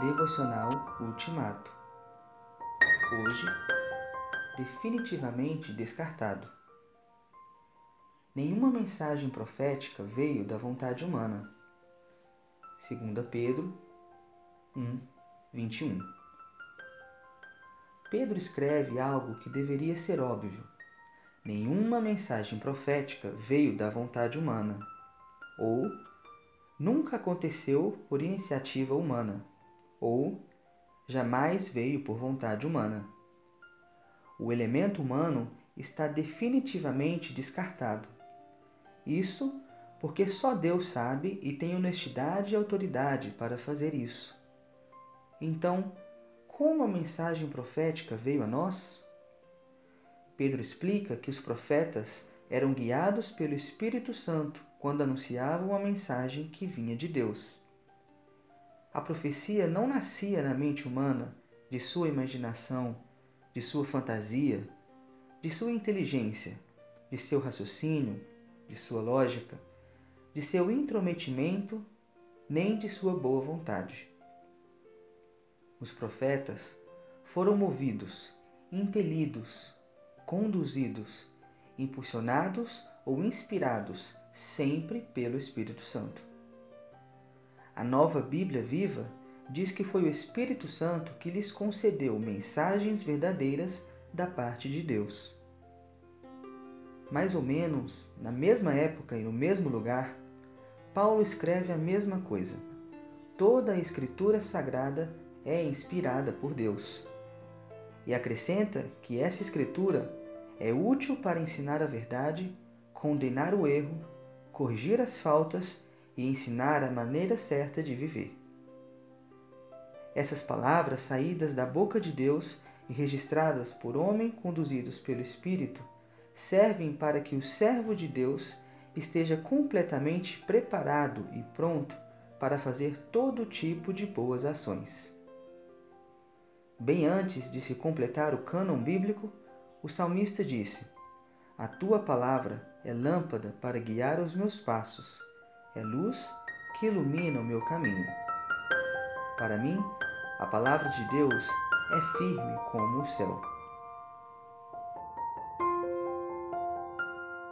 Devocional Ultimato. Hoje, definitivamente descartado. Nenhuma mensagem profética veio da vontade humana. 2 Pedro 1, 21. Pedro escreve algo que deveria ser óbvio. Nenhuma mensagem profética veio da vontade humana, ou nunca aconteceu por iniciativa humana ou jamais veio por vontade humana. O elemento humano está definitivamente descartado. Isso porque só Deus sabe e tem honestidade e autoridade para fazer isso. Então, como a mensagem profética veio a nós? Pedro explica que os profetas eram guiados pelo Espírito Santo quando anunciavam a mensagem que vinha de Deus. A profecia não nascia na mente humana, de sua imaginação, de sua fantasia, de sua inteligência, de seu raciocínio, de sua lógica, de seu intrometimento, nem de sua boa vontade. Os profetas foram movidos, impelidos, conduzidos, impulsionados ou inspirados sempre pelo Espírito Santo. A nova Bíblia viva diz que foi o Espírito Santo que lhes concedeu mensagens verdadeiras da parte de Deus. Mais ou menos na mesma época e no mesmo lugar, Paulo escreve a mesma coisa. Toda a Escritura Sagrada é inspirada por Deus. E acrescenta que essa Escritura é útil para ensinar a verdade, condenar o erro, corrigir as faltas e ensinar a maneira certa de viver. Essas palavras saídas da boca de Deus e registradas por homem conduzidos pelo Espírito servem para que o servo de Deus esteja completamente preparado e pronto para fazer todo tipo de boas ações. Bem antes de se completar o cânon bíblico, o salmista disse: A tua palavra é lâmpada para guiar os meus passos é luz que ilumina o meu caminho. Para mim, a palavra de Deus é firme como o céu.